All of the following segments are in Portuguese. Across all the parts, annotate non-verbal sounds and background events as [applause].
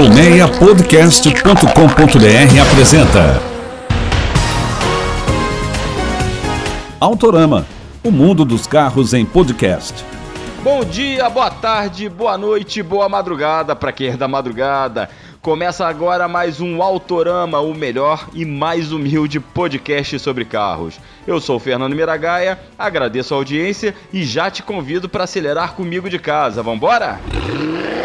Colmeiapodcast.com.br apresenta Autorama, o mundo dos carros em podcast. Bom dia, boa tarde, boa noite, boa madrugada para quem é da madrugada. Começa agora mais um Autorama, o melhor e mais humilde podcast sobre carros. Eu sou o Fernando Miragaia, agradeço a audiência e já te convido para acelerar comigo de casa. Vambora? O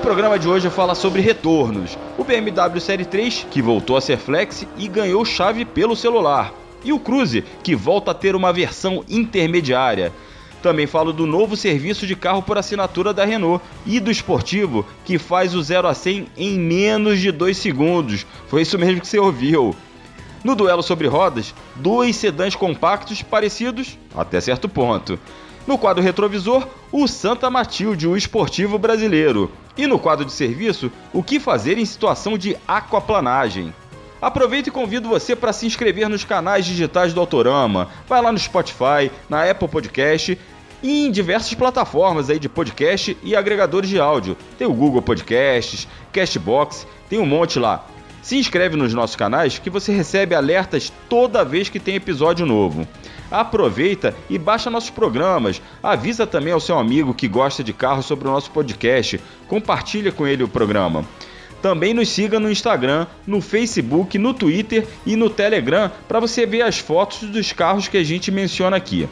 programa de hoje fala sobre retornos. O BMW Série 3, que voltou a ser flex e ganhou chave pelo celular. E o Cruze, que volta a ter uma versão intermediária. Também falo do novo serviço de carro por assinatura da Renault e do esportivo, que faz o 0 a 100 em menos de 2 segundos. Foi isso mesmo que você ouviu. No duelo sobre rodas, dois sedãs compactos parecidos até certo ponto. No quadro retrovisor, o Santa Matilde, o esportivo brasileiro. E no quadro de serviço, o que fazer em situação de aquaplanagem. Aproveito e convido você para se inscrever nos canais digitais do Autorama. Vai lá no Spotify, na Apple Podcast e em diversas plataformas aí de podcast e agregadores de áudio. Tem o Google Podcasts, Castbox, tem um monte lá. Se inscreve nos nossos canais que você recebe alertas toda vez que tem episódio novo. Aproveita e baixa nossos programas. Avisa também ao seu amigo que gosta de carro sobre o nosso podcast. Compartilha com ele o programa. Também nos siga no Instagram, no Facebook, no Twitter e no Telegram para você ver as fotos dos carros que a gente menciona aqui.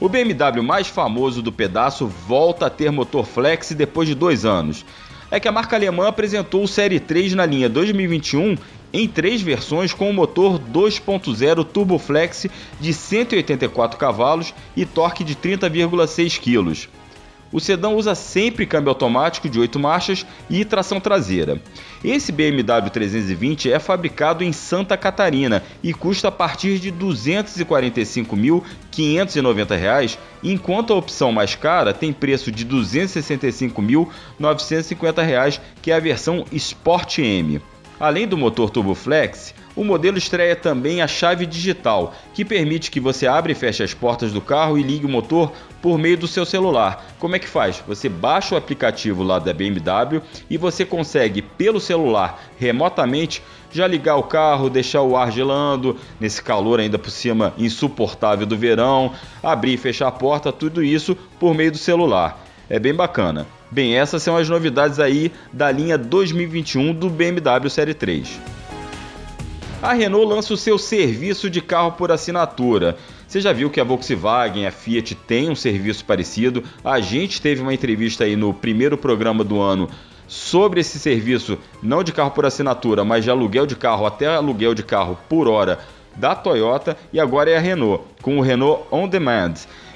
O BMW mais famoso do pedaço volta a ter motor flex depois de dois anos. É que a marca alemã apresentou o Série 3 na linha 2021 em três versões com o motor 2.0 Turboflex de 184 cavalos e torque de 30,6 kg. O sedã usa sempre câmbio automático de 8 marchas e tração traseira. Esse BMW 320 é fabricado em Santa Catarina e custa a partir de R$ 245.590, enquanto a opção mais cara tem preço de R$ 265.950, que é a versão Sport M. Além do motor Turboflex, o modelo estreia também a chave digital, que permite que você abra e feche as portas do carro e ligue o motor por meio do seu celular. Como é que faz? Você baixa o aplicativo lá da BMW e você consegue, pelo celular, remotamente, já ligar o carro, deixar o ar gelando, nesse calor ainda por cima insuportável do verão, abrir e fechar a porta, tudo isso por meio do celular. É bem bacana. Bem, essas são as novidades aí da linha 2021 do BMW Série 3 a Renault lança o seu serviço de carro por assinatura. Você já viu que a Volkswagen, a Fiat tem um serviço parecido. A gente teve uma entrevista aí no primeiro programa do ano sobre esse serviço, não de carro por assinatura, mas de aluguel de carro, até aluguel de carro por hora da Toyota e agora é a Renault, com o Renault On Demand,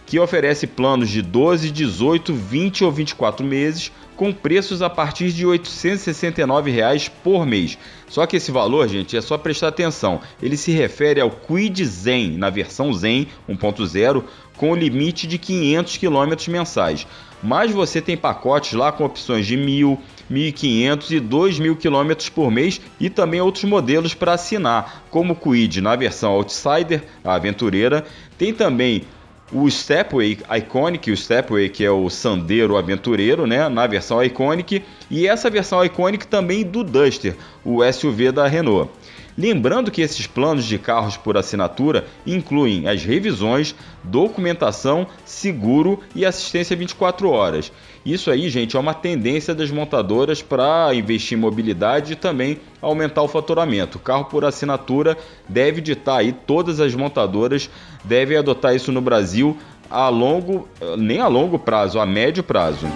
que oferece planos de 12, 18, 20 ou 24 meses com preços a partir de 869 reais por mês. Só que esse valor, gente, é só prestar atenção. Ele se refere ao Quid Zen, na versão Zen 1.0, com o limite de 500 km mensais. Mas você tem pacotes lá com opções de 1.000, 1.500 e 2.000 km por mês e também outros modelos para assinar, como o Quid na versão Outsider, a aventureira. Tem também o Stepway Iconic, o Stepway que é o Sandero Aventureiro, né, na versão Iconic, e essa versão Iconic também do Duster, o SUV da Renault. Lembrando que esses planos de carros por assinatura incluem as revisões, documentação, seguro e assistência 24 horas. Isso aí, gente, é uma tendência das montadoras para investir em mobilidade e também aumentar o faturamento. Carro por assinatura deve ditar aí, todas as montadoras devem adotar isso no Brasil a longo, nem a longo prazo, a médio prazo.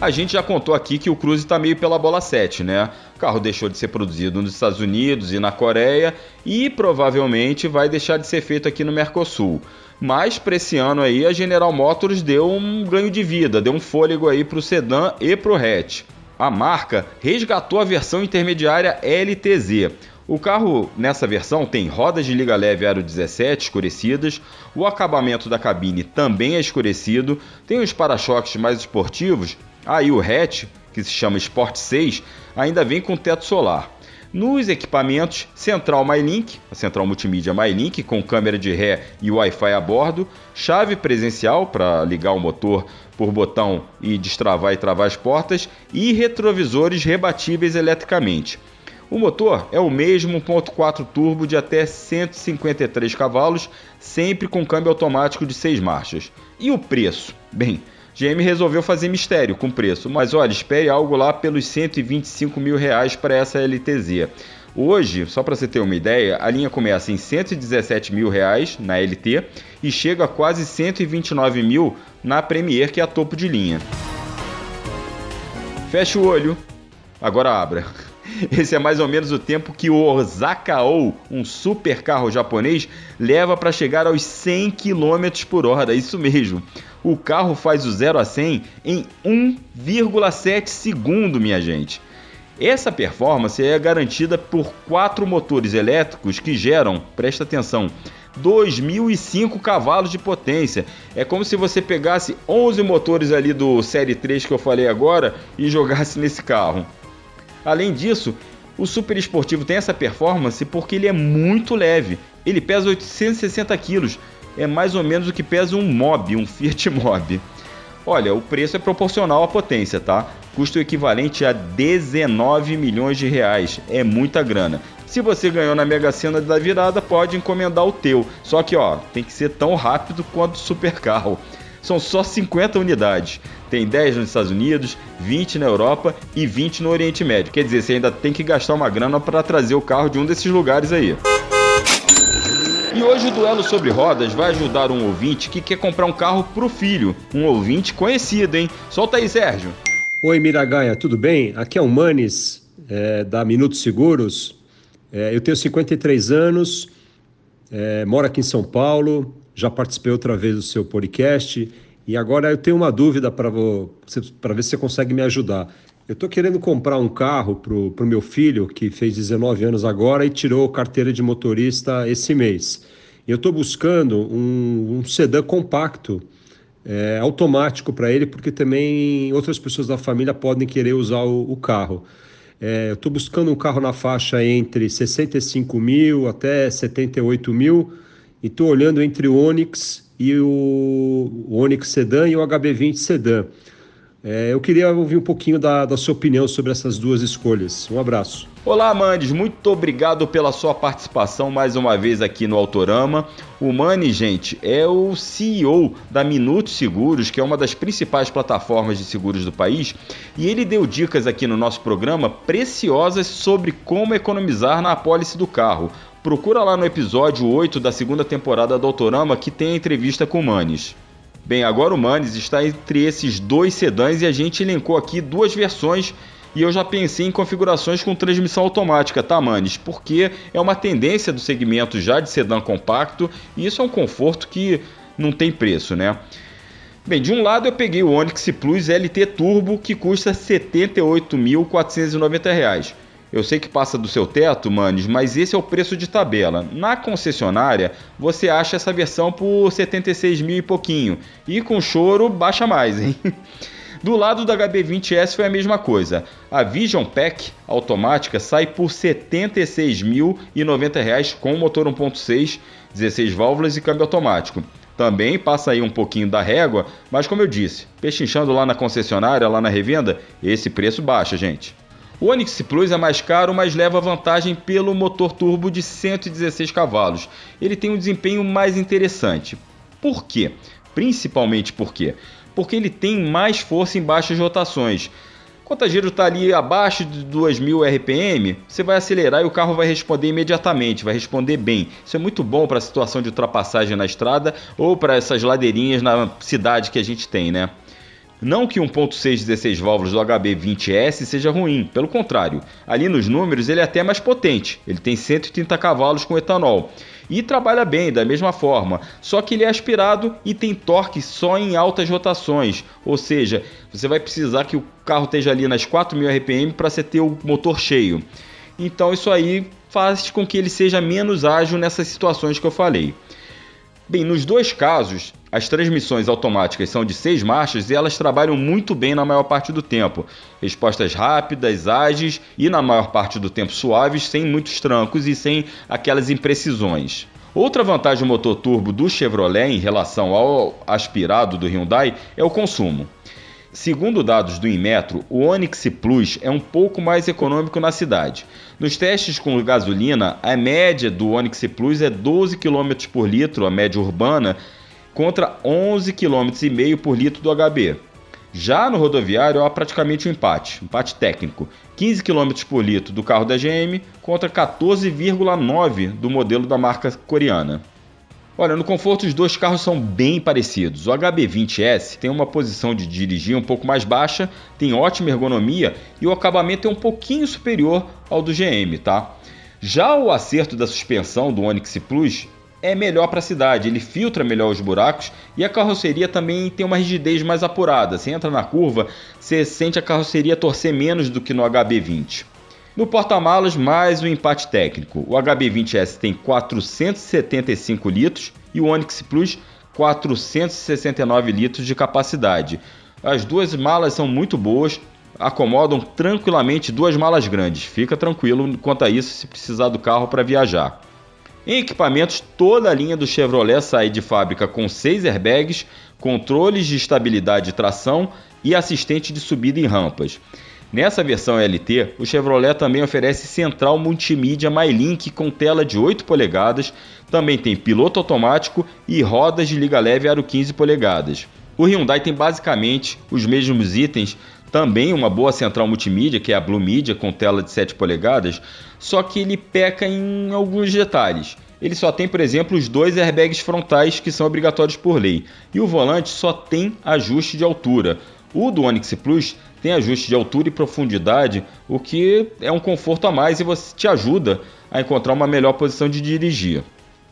A gente já contou aqui que o Cruze está meio pela bola 7, né? O carro deixou de ser produzido nos Estados Unidos e na Coreia e provavelmente vai deixar de ser feito aqui no Mercosul. Mas para esse ano aí a General Motors deu um ganho de vida, deu um fôlego aí para o sedã e para o hatch. A marca resgatou a versão intermediária LTZ. O carro nessa versão tem rodas de liga leve aro 17 escurecidas, o acabamento da cabine também é escurecido, tem os para-choques mais esportivos Aí o hatch, que se chama Sport 6, ainda vem com teto solar. Nos equipamentos, central MyLink, a central multimídia MyLink com câmera de ré e Wi-Fi a bordo, chave presencial para ligar o motor por botão e destravar e travar as portas e retrovisores rebatíveis eletricamente. O motor é o mesmo 1.4 turbo de até 153 cavalos, sempre com câmbio automático de 6 marchas. E o preço? Bem, GM resolveu fazer mistério com preço, mas olha, espere algo lá pelos 125 mil reais para essa LTZ. Hoje, só para você ter uma ideia, a linha começa em 117 mil reais na LT e chega a quase 129 mil na Premier, que é a topo de linha. Feche o olho, agora abra. [laughs] Esse é mais ou menos o tempo que o Osaka-ou, um super carro japonês, leva para chegar aos 100 km por hora. Isso mesmo. O carro faz o 0 a 100 em 1,7 segundo, minha gente. Essa performance é garantida por quatro motores elétricos que geram, presta atenção, 2.005 cavalos de potência. É como se você pegasse 11 motores ali do Série 3 que eu falei agora e jogasse nesse carro. Além disso, o super esportivo tem essa performance porque ele é muito leve. Ele pesa 860 quilos, é mais ou menos o que pesa um Mob, um Fiat [laughs] Mob. Olha, o preço é proporcional à potência, tá? Custa o equivalente a 19 milhões de reais. É muita grana. Se você ganhou na Mega Sena da virada, pode encomendar o teu. Só que, ó, tem que ser tão rápido quanto o supercarro. São só 50 unidades. Tem 10 nos Estados Unidos, 20 na Europa e 20 no Oriente Médio. Quer dizer, você ainda tem que gastar uma grana para trazer o carro de um desses lugares aí. E hoje o duelo sobre rodas vai ajudar um ouvinte que quer comprar um carro pro filho. Um ouvinte conhecido, hein? Solta aí, Sérgio. Oi, Miragaia, tudo bem? Aqui é o Manes, é, da Minutos Seguros. É, eu tenho 53 anos, é, moro aqui em São Paulo, já participei outra vez do seu podcast e agora eu tenho uma dúvida para ver se você consegue me ajudar. Eu estou querendo comprar um carro para o meu filho, que fez 19 anos agora e tirou carteira de motorista esse mês. Eu estou buscando um, um sedã compacto, é, automático para ele, porque também outras pessoas da família podem querer usar o, o carro. É, eu estou buscando um carro na faixa entre 65 mil até 78 mil e estou olhando entre o Onix e o, o Onix Sedan e o HB20 Sedan. É, eu queria ouvir um pouquinho da, da sua opinião sobre essas duas escolhas. Um abraço. Olá, Mandes, muito obrigado pela sua participação mais uma vez aqui no Autorama. O Mani, gente, é o CEO da Minutos Seguros, que é uma das principais plataformas de seguros do país, e ele deu dicas aqui no nosso programa preciosas sobre como economizar na apólice do carro. Procura lá no episódio 8 da segunda temporada do Autorama que tem a entrevista com o Manes. Bem, agora o Manes está entre esses dois sedãs e a gente elencou aqui duas versões e eu já pensei em configurações com transmissão automática, tá, Manes? Porque é uma tendência do segmento já de sedã compacto e isso é um conforto que não tem preço, né? Bem, de um lado eu peguei o Onix Plus LT Turbo que custa R$ 78.490. Eu sei que passa do seu teto, manes, mas esse é o preço de tabela. Na concessionária, você acha essa versão por 76 mil e pouquinho. E com choro, baixa mais, hein? [laughs] Do lado da HB20S foi a mesma coisa. A Vision Pack automática sai por R$ 76.090 com motor 1.6, 16 válvulas e câmbio automático. Também passa aí um pouquinho da régua, mas como eu disse, pechinchando lá na concessionária, lá na revenda, esse preço baixa, gente. O Onix Plus é mais caro, mas leva vantagem pelo motor turbo de 116 cavalos. Ele tem um desempenho mais interessante. Por quê? Principalmente por quê? Porque ele tem mais força em baixas rotações. Quando a giro está ali abaixo de 2000 RPM, você vai acelerar e o carro vai responder imediatamente, vai responder bem. Isso é muito bom para a situação de ultrapassagem na estrada ou para essas ladeirinhas na cidade que a gente tem, né? Não que 1.6 16 válvulas do HB20S seja ruim, pelo contrário, ali nos números ele é até mais potente, ele tem 130 cavalos com etanol. E trabalha bem da mesma forma, só que ele é aspirado e tem torque só em altas rotações, ou seja, você vai precisar que o carro esteja ali nas 4.000 RPM para você ter o motor cheio. Então isso aí faz com que ele seja menos ágil nessas situações que eu falei. Bem, nos dois casos, as transmissões automáticas são de seis marchas e elas trabalham muito bem na maior parte do tempo. Respostas rápidas, ágeis e na maior parte do tempo suaves, sem muitos trancos e sem aquelas imprecisões. Outra vantagem do motor turbo do Chevrolet em relação ao aspirado do Hyundai é o consumo. Segundo dados do Inmetro, o Onix Plus é um pouco mais econômico na cidade. Nos testes com gasolina, a média do Onix Plus é 12 km por litro, a média urbana, contra 11,5 km por litro do HB. Já no rodoviário há praticamente um empate, empate técnico. 15 km por litro do carro da GM contra 14,9 do modelo da marca coreana. Olha, no conforto os dois carros são bem parecidos. O HB20S tem uma posição de dirigir um pouco mais baixa, tem ótima ergonomia e o acabamento é um pouquinho superior ao do GM, tá? Já o acerto da suspensão do Onix Plus é melhor para a cidade, ele filtra melhor os buracos e a carroceria também tem uma rigidez mais apurada. Você entra na curva, você sente a carroceria torcer menos do que no HB20. No porta-malas, mais um empate técnico. O HB20S tem 475 litros e o Onix Plus 469 litros de capacidade. As duas malas são muito boas, acomodam tranquilamente duas malas grandes. Fica tranquilo quanto a isso se precisar do carro para viajar. Em equipamentos, toda a linha do Chevrolet sai de fábrica com seis airbags, controles de estabilidade e tração e assistente de subida em rampas. Nessa versão LT, o Chevrolet também oferece central multimídia MyLink com tela de 8 polegadas, também tem piloto automático e rodas de liga leve aro 15 polegadas. O Hyundai tem basicamente os mesmos itens, também uma boa central multimídia, que é a Blue Media com tela de 7 polegadas, só que ele peca em alguns detalhes. Ele só tem, por exemplo, os dois airbags frontais que são obrigatórios por lei, e o volante só tem ajuste de altura. O do Onix Plus tem ajuste de altura e profundidade, o que é um conforto a mais e você te ajuda a encontrar uma melhor posição de dirigir.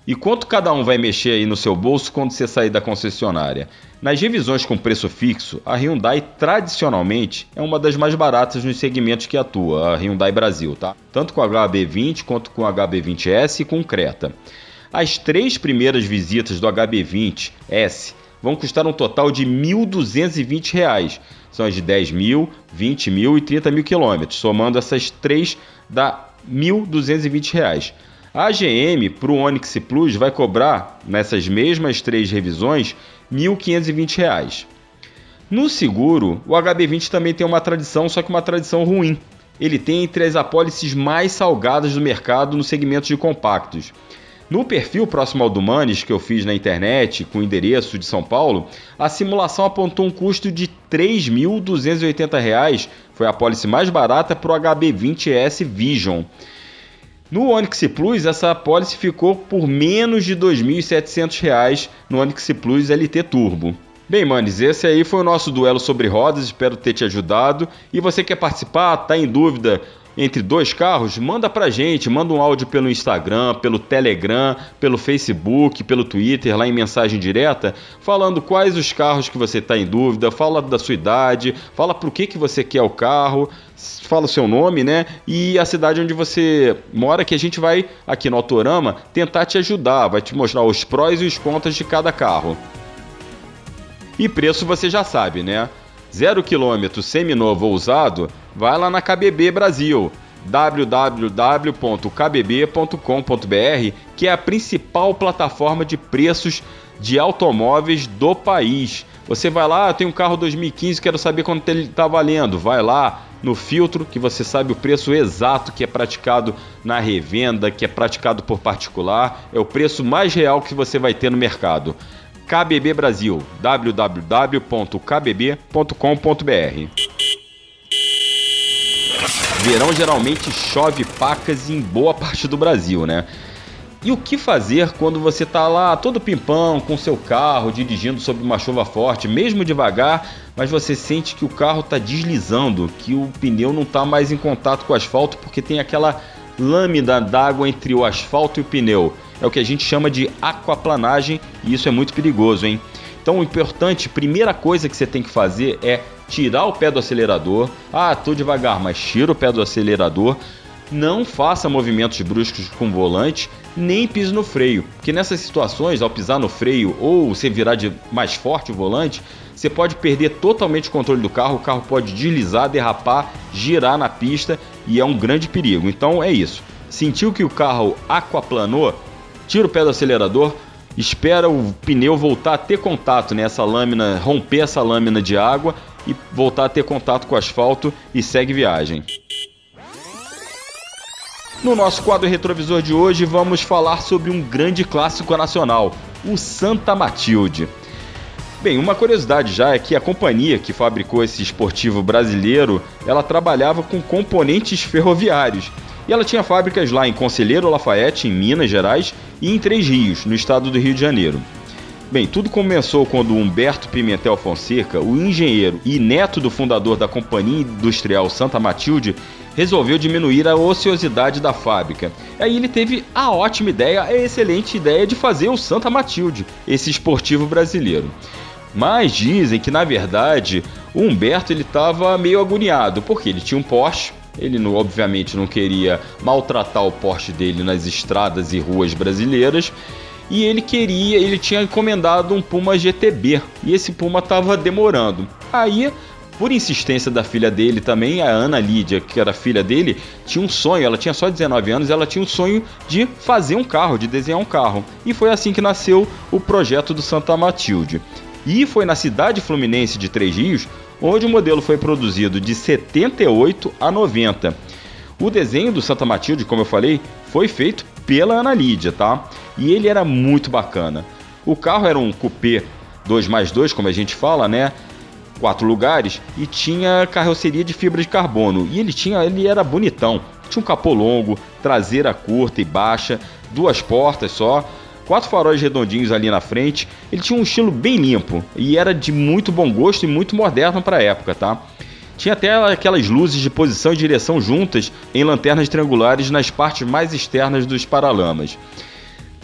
E quanto cada um vai mexer aí no seu bolso quando você sair da concessionária? Nas revisões com preço fixo, a Hyundai tradicionalmente é uma das mais baratas nos segmentos que atua, a Hyundai Brasil, tá? Tanto com a HB20 quanto com a HB20S e com Creta. As três primeiras visitas do HB20S vão custar um total de R$ 1.220. São as de 10 mil, 20 mil e 30 mil quilômetros. Somando essas três, dá R$ 1.220. A GM para o Onix Plus vai cobrar, nessas mesmas três revisões, R$ 1.520. No seguro, o HB20 também tem uma tradição, só que uma tradição ruim. Ele tem entre as apólices mais salgadas do mercado no segmento de compactos. No perfil próximo ao do Manes, que eu fiz na internet, com o endereço de São Paulo, a simulação apontou um custo de R$ 3.280, foi a apólice mais barata para o HB20S Vision. No Onix Plus, essa apólice ficou por menos de R$ 2.700 no Onix Plus LT Turbo. Bem, manes, esse aí foi o nosso duelo sobre rodas, espero ter te ajudado. E você quer participar, tá em dúvida entre dois carros? Manda pra gente, manda um áudio pelo Instagram, pelo Telegram, pelo Facebook, pelo Twitter, lá em mensagem direta, falando quais os carros que você está em dúvida, fala da sua idade, fala por que, que você quer o carro fala o seu nome, né? E a cidade onde você mora, que a gente vai, aqui no Autorama, tentar te ajudar, vai te mostrar os prós e os contras de cada carro. E preço você já sabe, né? Zero quilômetro seminovo ou usado, vai lá na KBB Brasil www.kbb.com.br, que é a principal plataforma de preços de automóveis do país. Você vai lá, tem um carro 2015, quero saber quanto ele está valendo. Vai lá no filtro, que você sabe o preço exato que é praticado na revenda, que é praticado por particular. É o preço mais real que você vai ter no mercado. KBB Brasil, www.kbb.com.br. Verão geralmente chove pacas em boa parte do Brasil, né? E o que fazer quando você está lá todo pimpão com seu carro, dirigindo sob uma chuva forte, mesmo devagar, mas você sente que o carro está deslizando, que o pneu não está mais em contato com o asfalto porque tem aquela lâmina d'água entre o asfalto e o pneu. É o que a gente chama de aquaplanagem e isso é muito perigoso, hein? Então o importante, primeira coisa que você tem que fazer é tirar o pé do acelerador. Ah, tô devagar, mas tira o pé do acelerador não faça movimentos bruscos com o volante, nem pise no freio, porque nessas situações, ao pisar no freio ou você virar de mais forte o volante, você pode perder totalmente o controle do carro, o carro pode deslizar, derrapar, girar na pista e é um grande perigo. Então é isso. Sentiu que o carro aquaplanou? Tira o pé do acelerador, espera o pneu voltar a ter contato nessa lâmina, romper essa lâmina de água e voltar a ter contato com o asfalto e segue viagem. No nosso quadro retrovisor de hoje, vamos falar sobre um grande clássico nacional, o Santa Matilde. Bem, uma curiosidade já é que a companhia que fabricou esse esportivo brasileiro, ela trabalhava com componentes ferroviários. E ela tinha fábricas lá em Conselheiro Lafayette, em Minas Gerais, e em Três Rios, no estado do Rio de Janeiro. Bem, tudo começou quando Humberto Pimentel Fonseca, o engenheiro e neto do fundador da Companhia Industrial Santa Matilde, resolveu diminuir a ociosidade da fábrica. Aí ele teve a ótima ideia, a excelente ideia de fazer o Santa Matilde, esse esportivo brasileiro. Mas dizem que na verdade o Humberto ele estava meio agoniado, porque ele tinha um Porsche, ele obviamente não queria maltratar o Porsche dele nas estradas e ruas brasileiras e ele queria, ele tinha encomendado um Puma GTB e esse Puma estava demorando. Aí, por insistência da filha dele também, a Ana Lídia, que era filha dele, tinha um sonho, ela tinha só 19 anos, ela tinha um sonho de fazer um carro, de desenhar um carro. E foi assim que nasceu o projeto do Santa Matilde. E foi na cidade fluminense de Três Rios onde o modelo foi produzido de 78 a 90. O desenho do Santa Matilde, como eu falei, foi feito pela Ana Lídia, tá? E ele era muito bacana. O carro era um coupé 2 mais 2, como a gente fala, né? Quatro lugares e tinha carroceria de fibra de carbono. E ele tinha, ele era bonitão. Tinha um capô longo, traseira curta e baixa, duas portas só, quatro faróis redondinhos ali na frente. Ele tinha um estilo bem limpo e era de muito bom gosto e muito moderno para a época, tá? Tinha até aquelas luzes de posição e direção juntas em lanternas triangulares nas partes mais externas dos paralamas.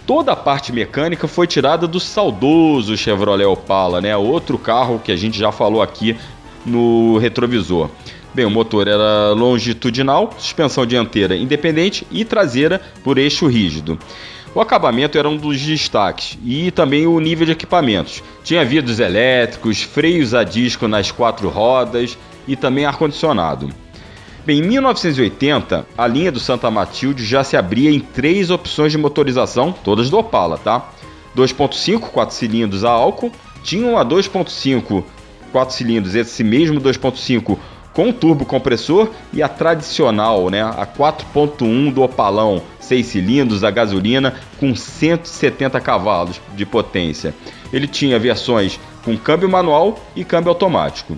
Toda a parte mecânica foi tirada do saudoso Chevrolet Opala, né? Outro carro que a gente já falou aqui no retrovisor. Bem, o motor era longitudinal, suspensão dianteira independente e traseira por eixo rígido. O acabamento era um dos destaques e também o nível de equipamentos. Tinha vidros elétricos, freios a disco nas quatro rodas, e também ar-condicionado. Bem, em 1980, a linha do Santa Matilde já se abria em três opções de motorização, todas do Opala, tá? 2.5, 4 cilindros a álcool, tinham a 2.5, 4 cilindros, esse mesmo 2.5 com turbo compressor e a tradicional, né, a 4.1 do Opalão, 6 cilindros a gasolina com 170 cavalos de potência. Ele tinha versões com câmbio manual e câmbio automático.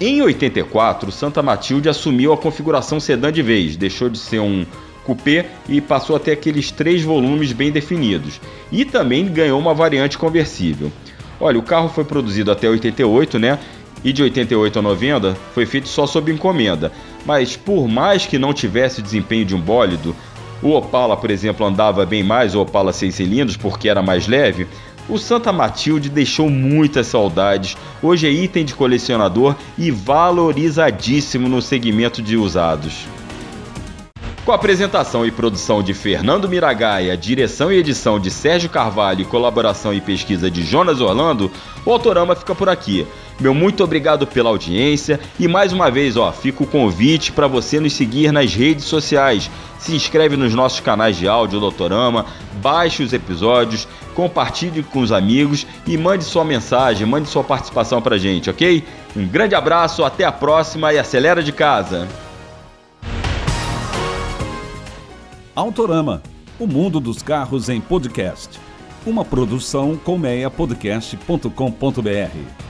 Em 84, Santa Matilde assumiu a configuração sedã de vez, deixou de ser um coupé e passou a ter aqueles três volumes bem definidos. E também ganhou uma variante conversível. Olha, o carro foi produzido até 88, né? E de 88 a 90 foi feito só sob encomenda. Mas por mais que não tivesse o desempenho de um bólido, o Opala, por exemplo, andava bem mais, o Opala 6 cilindros, porque era mais leve, o Santa Matilde deixou muitas saudades. Hoje é item de colecionador e valorizadíssimo no segmento de usados. Com a apresentação e produção de Fernando Miragaia, direção e edição de Sérgio Carvalho colaboração e pesquisa de Jonas Orlando, o Autorama fica por aqui. Meu muito obrigado pela audiência e mais uma vez, ó, fica o convite para você nos seguir nas redes sociais. Se inscreve nos nossos canais de áudio do Autorama, baixe os episódios, compartilhe com os amigos e mande sua mensagem, mande sua participação pra gente, ok? Um grande abraço, até a próxima e acelera de casa! Autorama, o mundo dos carros em podcast. Uma produção colmeiapodcast.com.br.